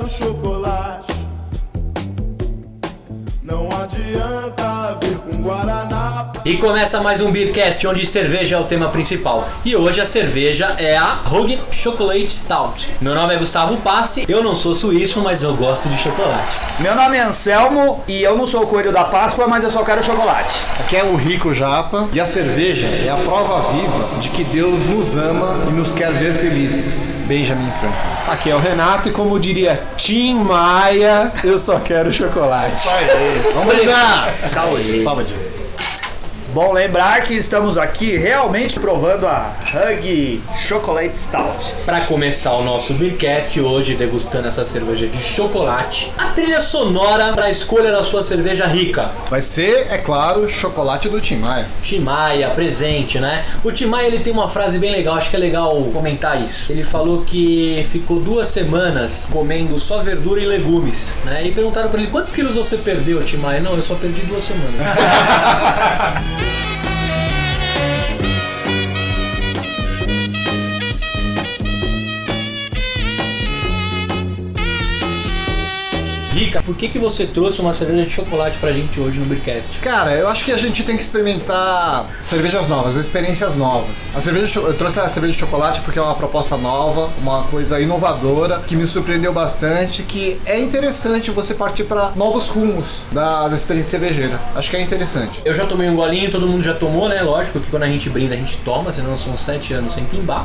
quero chocolate. E começa mais um Beercast, onde cerveja é o tema principal. E hoje a cerveja é a Rogue Chocolate Stout. Meu nome é Gustavo Passi, eu não sou suíço, mas eu gosto de chocolate. Meu nome é Anselmo e eu não sou o coelho da Páscoa, mas eu só quero chocolate. Aqui é o Rico Japa e a cerveja é a prova viva de que Deus nos ama e nos quer ver felizes. Benjamin Franklin. Aqui é o Renato e como diria Tim Maia, eu só quero chocolate. Vamos brindar! Saúde. Saúde. Bom lembrar que estamos aqui realmente provando a Hug Chocolate Stout. Para começar o nosso Beercast hoje, degustando essa cerveja de chocolate, a trilha sonora para a escolha da sua cerveja rica. Vai ser, é claro, chocolate do Tim Maia. Tim Maia, presente, né? O Tim Maia ele tem uma frase bem legal, acho que é legal comentar isso. Ele falou que ficou duas semanas comendo só verdura e legumes, né? E perguntaram para ele quantos quilos você perdeu, Tim Maia? Não, eu só perdi duas semanas. Rica, por que, que você trouxe uma cerveja de chocolate pra gente hoje no Beercast? Cara, eu acho que a gente tem que experimentar cervejas novas, experiências novas. A cerveja, eu trouxe a cerveja de chocolate porque é uma proposta nova, uma coisa inovadora, que me surpreendeu bastante, que é interessante você partir para novos rumos da, da experiência cervejeira. Acho que é interessante. Eu já tomei um golinho, todo mundo já tomou, né? Lógico que quando a gente brinda a gente toma, senão são sete anos sem pimbar.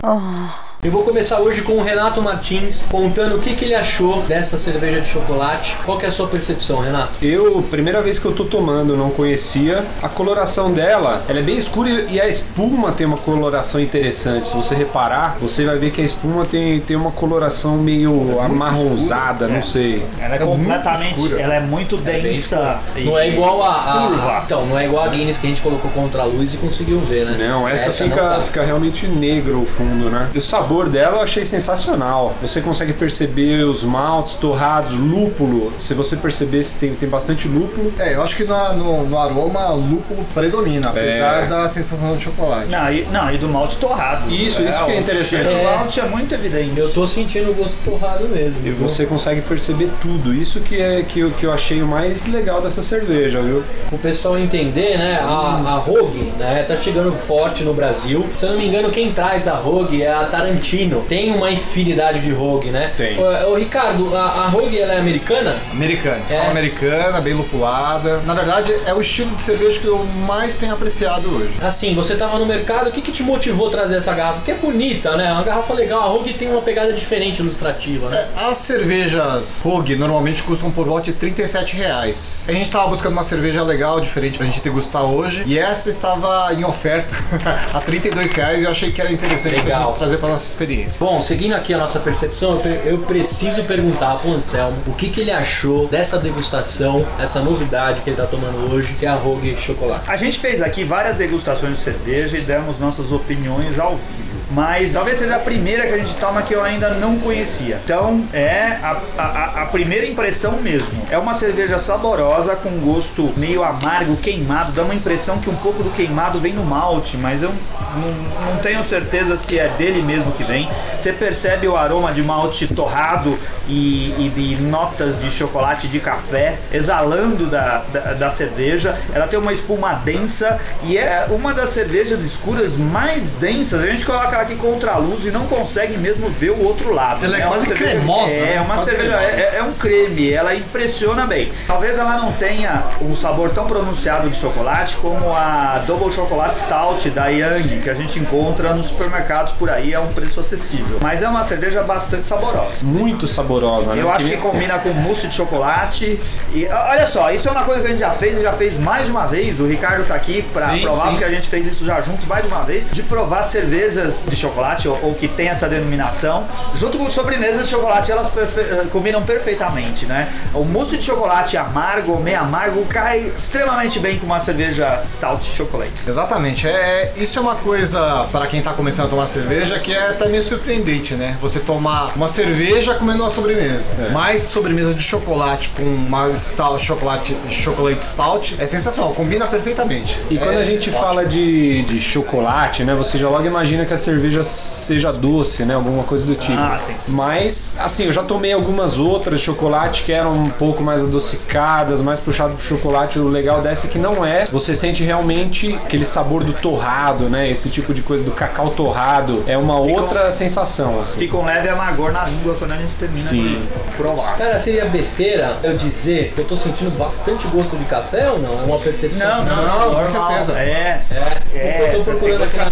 Eu vou começar hoje com o Renato Martins contando o que, que ele achou dessa cerveja de chocolate. Qual que é a sua percepção, Renato? Eu, primeira vez que eu tô tomando, não conhecia. A coloração dela, ela é bem escura e a espuma tem uma coloração interessante. Se você reparar, você vai ver que a espuma tem, tem uma coloração meio amarronzada, não sei. Ela é, É completamente, escura. ela é muito bem densa. e- Não é igual a, a- Turva. Então, não é igual a Guinness que a gente colocou contra a luz e conseguiu ver, né? Não, essa, não fica, dá. fica realmente negro o fundo, né? E o sabor dela eu achei sensacional. Você consegue perceber os maltes torrados, lúpulo. Se você perceber, se tem, tem bastante lúpulo. É, eu acho que no, no, no aroma, lúpulo predomina, apesar É. da sensação de chocolate. Não, e, não, e do malte torrado. Isso, isso que é o interessante. do É. malte é muito evidente. Eu tô sentindo o gosto torrado mesmo. E você consegue perceber tudo. Isso que é que, eu- que eu achei o mais legal dessa cerveja, viu? O pessoal entender, né? A, a Rogue, né? Tá chegando forte no Brasil. Se eu não me engano, quem traz a Rogue é a Tarantino. Tem uma infinidade de Rogue, né? Tem. Ô, ô, Ricardo, a, a Rogue ela é americana? Americana, É. escola americana, bem lupulada. Na verdade, é o estilo de cerveja que eu mais tenho apreciado hoje. Assim, você tava no mercado, o que, que te motivou a trazer essa garrafa? Que é bonita, né? Uma garrafa legal. A Rogue tem uma pegada diferente ilustrativa, né? É, As cervejas Rogue normalmente custam por volta de 37 reais. A gente estava buscando uma cerveja legal, diferente pra gente degustar hoje. E essa estava em oferta a 32 reais e eu achei que era interessante pra Legal. gente trazer pra nossa experiência. Bom, seguindo aqui a nossa percepção, eu pre- eu preciso perguntar pro Anselmo o que, que ele achou dessa degustação, essa novidade que ele tá tomando hoje, que é a Rogue Chocolate. A gente fez aqui várias degustações de cerveja e demos nossas opiniões ao vivo. Mas talvez seja a primeira que a gente toma que eu ainda não conhecia. Então é a, a- a primeira impressão mesmo. É uma cerveja saborosa com gosto meio amargo, queimado. Dá uma impressão que um pouco do queimado vem no malte, mas eu não, não tenho certeza se é dele mesmo que vem. Você percebe o aroma de malte torrado e, e de notas de chocolate de café exalando da, da, da cerveja. Ela tem uma espuma densa e é uma das cervejas escuras mais densas. A gente coloca aqui contra a luz e não consegue mesmo ver o outro lado. Ela é uma quase cerveja- cremosa, É, né? uma cerveja. É, é um creme, ela impressiona bem. Talvez ela não tenha um sabor tão pronunciado de chocolate como a Double Chocolate Stout da Yang, que a gente encontra nos supermercados por aí a um preço acessível. Mas é uma cerveja bastante saborosa. Muito saborosa, né? Eu acho que combina com mousse de chocolate. E olha só, isso é uma coisa que a gente já fez e já fez mais de uma vez. O Ricardo tá aqui pra Sim, provar, sim. porque a gente fez isso já juntos mais de uma vez, de provar cervejas de chocolate ou, ou que tem essa denominação, junto com sobremesa de chocolate, elas perfe- eh, combinam perfeitamente, né? O mousse de chocolate amargo ou meio amargo cai extremamente bem com uma cerveja stout chocolate. Exatamente, é, isso é uma coisa para quem tá começando a tomar cerveja que é até meio surpreendente, né? Você tomar uma cerveja comendo uma sobremesa. Mais sobremesa de chocolate com uma stout, chocolate, chocolate stout é sensacional, combina perfeitamente. E quando É a gente ótimo. fala de, de chocolate, né? Você já logo imagina que a cerveja cerveja seja doce, né? Alguma coisa do tipo. Ah, sim, sim. Mas, assim, eu já tomei algumas outras de chocolate que eram um pouco mais adocicadas, mais puxado pro chocolate. O legal dessa é que não é. Você sente realmente aquele sabor do torrado, né? Esse tipo de coisa do cacau torrado. É uma Fica um- outra sensação, assim. Fica um leve amargor na língua quando a gente termina Sim. de provar. Cara, seria besteira eu dizer que eu tô sentindo bastante gosto de café ou não? É uma percepção? Não, não, Não, não, com certeza. É. É, É, eu tô procurando aqui na...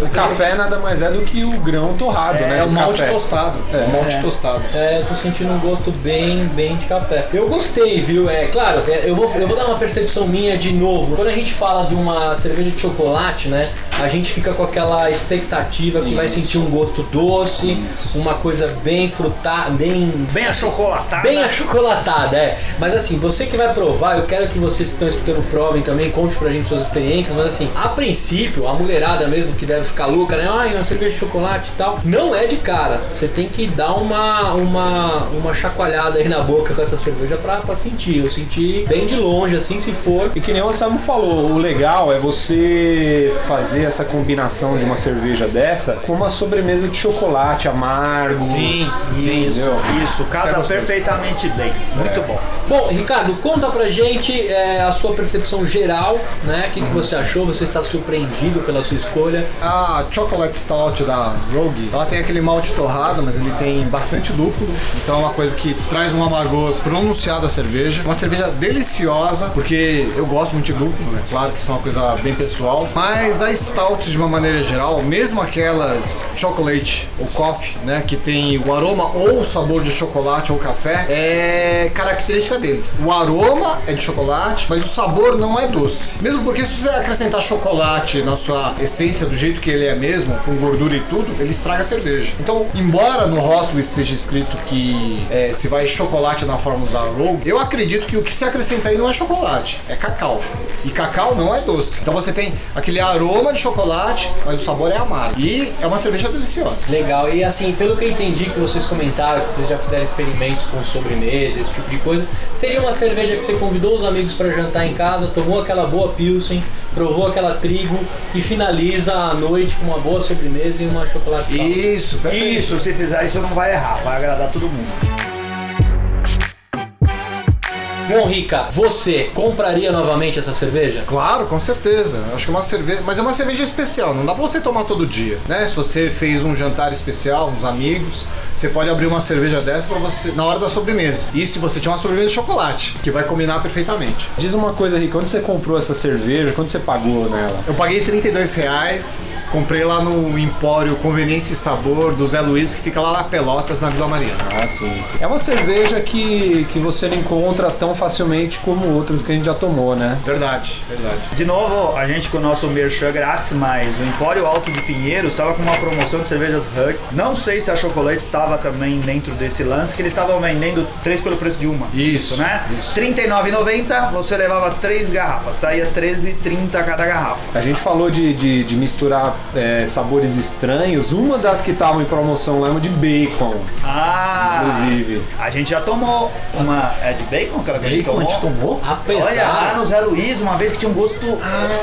O café nada mais é do que o grão torrado, né? É o malte café. tostado. É. O malte tostado. É, eu tô sentindo um gosto bem, bem de café. Eu gostei, viu? É claro, é, eu vou, eu vou dar uma percepção minha de novo. Quando a gente fala de uma cerveja de chocolate, né? A gente fica com aquela expectativa que vai sentir um gosto doce, uma coisa bem frutada, bem. Bem achocolatada. Bem achocolatada, é. Mas assim, você que vai provar, eu quero que vocês que estão escutando provem também, conte pra gente suas experiências, mas assim, a princípio, a mulherada mesmo que deve ficar louca, né? Ai, uma cerveja de chocolate e tal. Não é de cara. Você tem que dar uma, uma, uma chacoalhada aí na boca com essa cerveja pra, pra sentir. Eu senti bem de longe, assim, se for. E que nem o Anselmo falou, o legal é você fazer essa combinação de uma cerveja dessa com uma sobremesa de chocolate amargo. Sim, sim, isso, isso. Casa perfeitamente bem. Muito bom. Bom, Ricardo, conta pra gente é, a sua percepção geral, né? O que, que você achou? Você está surpreendido pela sua escolha? A Chocolate Stout da Rogue, ela tem aquele malte torrado, mas ele tem bastante lúpulo, então é uma coisa que traz um amargor pronunciado à cerveja. Uma cerveja deliciosa, porque eu gosto muito de lúpulo, é claro que isso é uma coisa bem pessoal, mas a Stout de uma maneira geral, mesmo aquelas chocolate ou coffee, né, que tem o aroma ou sabor de chocolate ou café, é característica deles. O aroma é de chocolate, mas o sabor não é doce. Mesmo porque se você acrescentar chocolate na sua essência do jeito que ele é mesmo, com gordura e tudo, ele estraga a cerveja. Então, embora no rótulo esteja escrito que é, se vai chocolate na fórmula da Rogue, eu acredito que o que se acrescenta aí não é chocolate, é cacau. E cacau não é doce. Então você tem aquele aroma de chocolate, mas o sabor é amargo. E é uma cerveja deliciosa. Legal, e assim, pelo que eu entendi que vocês comentaram, que vocês já fizeram experimentos com sobremesa, esse tipo de coisa, seria uma cerveja que você convidou os amigos para jantar em casa, tomou aquela boa pilsen, provou aquela trigo e finaliza a noite com uma boa sobremesa e uma chocolate. Isso, perfeito. Isso, se fizer isso não vai errar, vai agradar todo mundo. Bom, Rica, você compraria novamente essa cerveja? Claro, com certeza. Acho que é uma cerveja. Mas é uma cerveja especial, não dá pra você tomar todo dia. Né? Se você fez um jantar especial, uns amigos, você pode abrir uma cerveja dessa para você na hora da sobremesa. E se você tiver uma sobremesa de chocolate, que vai combinar perfeitamente. Diz uma coisa, Rick, quando você comprou essa cerveja, quanto você pagou nela? Eu paguei 32 reais, comprei lá no Empório Conveniência e Sabor do Zé Luiz, que fica lá na Pelotas, na Vila Mariana. Ah, sim, sim. É uma cerveja que, que você não encontra tão facilmente como outras que a gente já tomou, né? Verdade, verdade. De novo, a gente com o nosso merchan grátis, mas o Empório Alto de Pinheiros estava com uma promoção de cervejas Hug. Não sei se a Chocolate estava também dentro desse lance, que eles estavam vendendo três pelo preço de uma. Isso, né? isso. R$ 39,90, você levava três garrafas, saía 13,30 cada garrafa. A gente falou de, de, de misturar é, sabores estranhos. Uma das que estavam em promoção lá é uma de bacon, Ah! inclusive. A gente já tomou uma. É de bacon aquela que a gente Bacon, a gente tomou? Olha, lá Apesar. no Zé Luiz, uma vez que tinha um gosto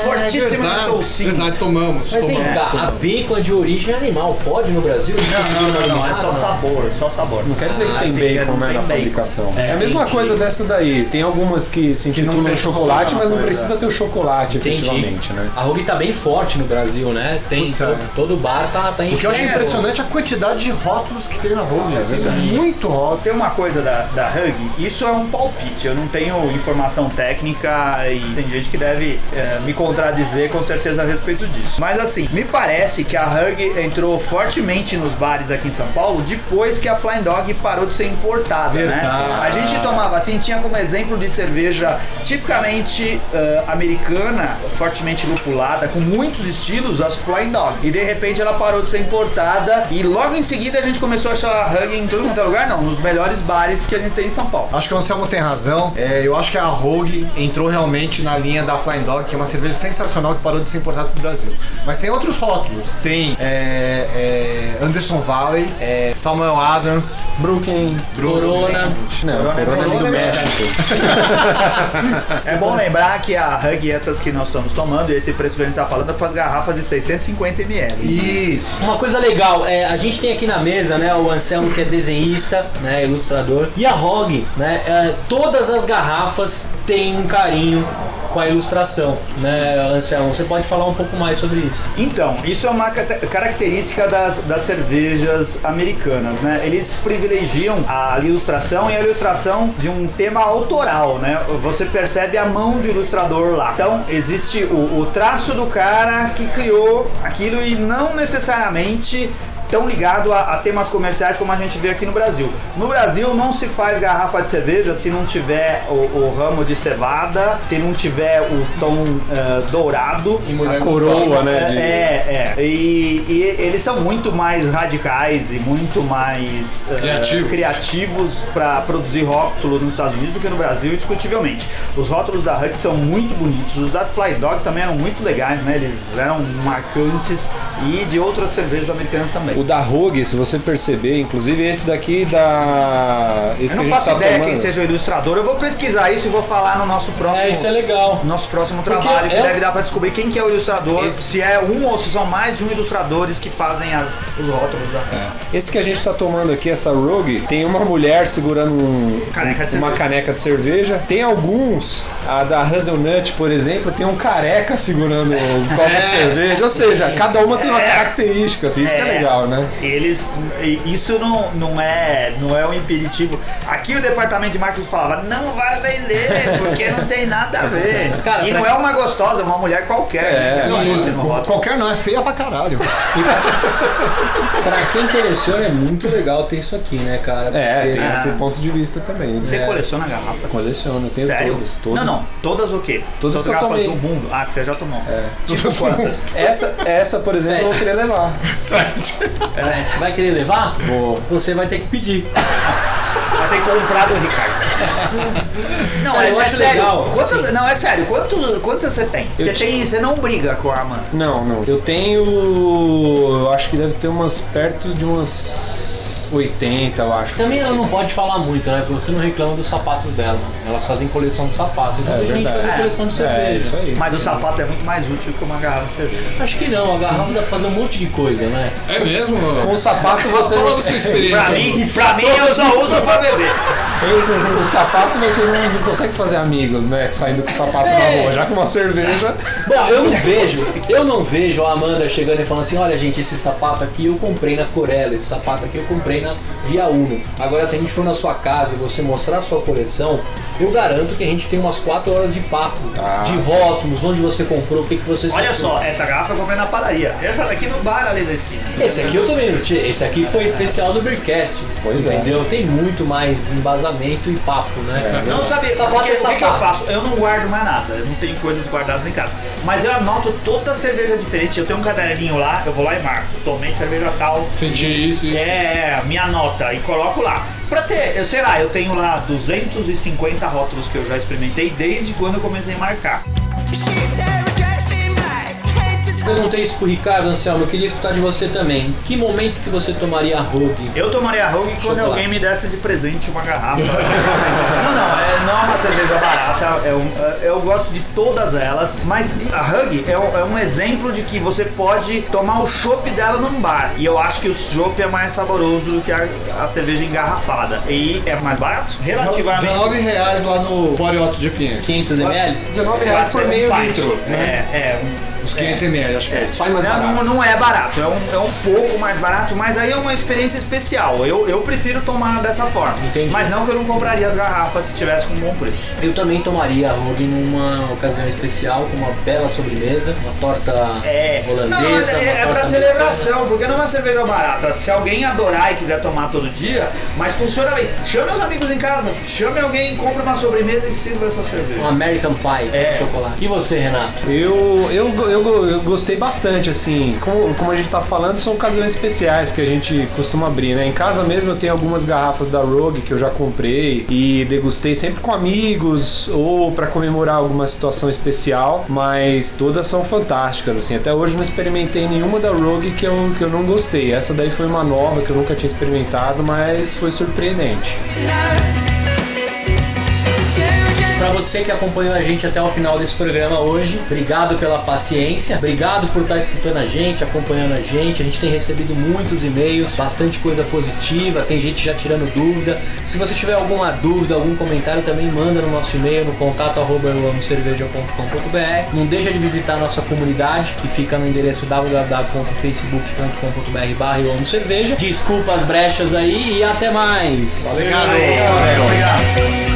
fortíssimo de é verdade, toucinho. verdade, tomamos. Mas vem tomamos, cá, a tomamos. bacon é de origem animal, pode no Brasil? Não, não, não, não, é só Não. sabor, só sabor. Não quer dizer que Ah, tem bacon não né, na bacon. fabricação. É, É, a mesma entendi. coisa dessa daí. Tem algumas que se não intitulam tem chocolate, mas não chocolate, precisa ter o chocolate, Entendi. efetivamente, né? A Rogue tá bem forte no Brasil, né? Tem Puta. to- todo bar tá, tá O que eu acho impressionante é a quantidade de rótulos que tem na Rogue. verdade. Muito rótulo. Tem uma coisa da, da Hug, isso é um palpite, eu não tenho informação técnica e tem gente que deve eh, me contradizer com certeza a respeito disso. Mas assim, me parece que a Hug entrou fortemente nos bares aqui em São Paulo depois que a Flying Dog parou de ser importada, né? Verdade. A gente tomava assim, tinha como exemplo de cerveja tipicamente eh, americana, fortemente lupulada, com muitos estilos, as Flying Dog. E de repente ela parou de ser importada e logo em seguida a gente começou a achar a Hug em todo quanto é lugar, não, nos melhores bares que a gente tem em São Paulo. Acho que o Anselmo tem razão. Opinião, é, eu acho que a Rogue entrou realmente na linha da Flying Dog, que é uma cerveja sensacional que parou de ser importada pro Brasil. Mas tem outros rótulos. Tem é, é, Anderson Valley, é, Samuel Adams, Brooklyn. Corona. Não, Corona Corona, é é do Corona, México. É bom lembrar que a Hug, essas que nós estamos tomando, esse preço que a gente tá falando é para as garrafas de 650 ml. Isso. Uma coisa legal, é, a gente tem aqui na mesa, né, o Anselmo que é desenhista, né, ilustrador, e a Rog, né, é, as garrafas têm um carinho com a ilustração, né, Anselmo? Você pode falar um pouco mais sobre isso? Então, isso é uma característica das, das cervejas americanas, né? Eles privilegiam a ilustração e a ilustração de um tema autoral, né? Você percebe a mão do ilustrador lá. Então, existe o, o traço do cara que criou aquilo e não necessariamente tão ligado a, a temas comerciais como a gente vê aqui no Brasil. No Brasil não se faz garrafa de cerveja se não tiver o, o ramo de cevada, se não tiver o tom eh, dourado. E A coroa, gostosa. né? de- É, é. E, e eles são muito mais radicais e muito mais eh, Criativos. criativos para produzir rótulo nos Estados Unidos do que no Brasil, indiscutivelmente. Os rótulos da Hug são muito bonitos, os da Fly Dog também eram muito legais, né? Eles eram marcantes e de outras cervejas americanas também. O da Rogue, se você perceber, inclusive esse daqui da. Esse Eu que não a gente faço tá ideia tomando. quem seja o ilustrador, eu vou pesquisar isso e vou falar no nosso próximo. É, isso é legal. Nosso próximo Porque trabalho, que é- deve dar pra descobrir quem que é o ilustrador, Esse- se é um ou se são mais de um ilustradores que fazem as, os rótulos da Esse que a gente tá tomando aqui, essa Rogue, tem uma mulher segurando um- Caneca de uma cerveja. caneca de cerveja. Tem alguns, a da Hazelnut, por exemplo, tem um careca segurando um copo de cerveja. Ou seja, cada uma tem uma É. característica, assim, isso que é É. legal, né? Eles. Isso não, não, é, não é um impeditivo. Aqui o departamento de marketing falava, não vai vender, porque não tem nada a ver. Cara, e não é uma gostosa, é uma mulher qualquer. É. né, que Não, rótulo. qualquer não, é feia pra caralho. Pra quem coleciona é muito legal ter isso aqui, né, cara? É, Porque- tem Ah. esse ponto de vista também. Você né? coleciona garrafas? Coleciono, eu tenho Sério? todas, todas. Não, não. Todas o quê? Todas eu garrafas tomei. do mundo. Ah, que você já tomou. Tipo quantas? Essa, essa, por exemplo, eu vou querer levar. Sete. Vai querer levar? Vou. Você vai ter que pedir. Vai ter que comprar do Ricardo. Não, Cara, é, eu é acho sério. legal, Quantas- assim. Não, é sério. Quanto, quantas você tem? Você te- tem. Você não briga com a Amanda. Não, não. Eu tenho. Eu acho que deve ter umas perto de umas 80, eu acho. Também ela não pode falar muito, né? Você não reclama dos sapatos dela. Elas fazem coleção de sapato. Então É a gente verdade. fazer coleção de É, cerveja. isso aí. Mas o sapato é muito mais útil que uma garrafa de cerveja. Acho que não, a garrafa dá pra fazer um monte de coisa, né? É mesmo? Com o sapato você. Fala da sua experiência. Pra mim, pra mim eu só uso pra beber. O sapato você não, não consegue fazer amigos, né? Saindo com o sapato É. na rua, já com uma cerveja. Bom, eu não vejo, eu não vejo a Amanda chegando e falando assim, olha gente, esse sapato aqui eu comprei na Corella, esse sapato aqui eu comprei na Via Uno. Agora se a gente for na sua casa e você mostrar a sua coleção, eu garanto que a gente tem umas 4 horas de papo, Ah, de sim. rótulos, onde você comprou, o que, que você Olha sentiu. só, essa garrafa eu comprei na padaria. Essa daqui no bar ali da esquina. Esse aqui eu também não tinha. Esse aqui foi especial do Beercast. Pois é. entendeu? Tem muito mais embasamento e papo, né? Não sabe, Sapato porque, é o que, que eu sapato. faço? Eu não guardo mais nada, eu não tenho coisas guardadas em casa. Mas eu anoto toda cerveja diferente. Eu tenho um caderninho lá, eu vou lá e marco. Tomei cerveja tal. Senti isso, isso. É, minha nota e coloco lá. Pra ter, eu sei lá, eu tenho lá 250 rótulos que eu já experimentei desde quando eu comecei a marcar. Perguntei isso pro Ricardo, Anselmo, eu queria escutar de você também. Que momento que você tomaria a Rogue? Eu tomaria a Rogue quando alguém me desse de presente uma garrafa. não, não, é, não é uma cerveja barata. É um, é- eu gosto de todas elas, mas a Hug é um, é um exemplo de que você pode tomar o chopp dela num bar. E eu acho que o chopp é mais saboroso do que a, a cerveja engarrafada. E é mais barato? Relativamente. 19 reais lá no Porioto de Pinheiros. 500 ml? 19 reais por meio litro. É, é. um- Os 500 ml, acho que é. Sai mais Não, barato. não, não é barato, é um, é um pouco mais barato, mas aí é uma experiência especial. Eu, eu prefiro tomar dessa forma. Entendi. Mas não que eu não compraria as garrafas se tivesse com um bom preço. Eu também tomaria a Rogue numa ocasião especial, com uma bela sobremesa, uma torta É, holandesa. não, mas é, uma é torta pra celebração, porque não é uma cerveja barata. Se alguém adorar e quiser tomar todo dia, mas funciona bem. Chame os amigos em casa, chame alguém, compre uma sobremesa e sirva essa cerveja. Um American Pie É. de chocolate. E você, Renato? Eu, eu, eu eu, eu gostei bastante, assim. Como, como a gente tá falando, são ocasiões especiais que a gente costuma abrir, né? Em casa mesmo eu tenho algumas garrafas da Rogue que eu já comprei e degustei sempre com amigos ou pra comemorar alguma situação especial, mas todas são fantásticas, assim. Até hoje não experimentei nenhuma da Rogue que eu, que eu não gostei. Essa daí foi uma nova que eu nunca tinha experimentado, mas foi surpreendente. Pra você que acompanhou a gente até o final desse programa hoje, obrigado pela paciência, obrigado por estar escutando a gente, acompanhando a gente. A gente tem recebido muitos e-mails, bastante coisa positiva, tem gente já tirando dúvida. Se você tiver alguma dúvida, algum comentário, também manda no nosso e-mail no contato arroba euamocerveja.com.br. Não deixa de visitar a nossa comunidade, que fica no endereço www.facebook.com.br barra Eu Amo Cerveja. Desculpa as brechas aí e até mais! Obrigado. Obrigado.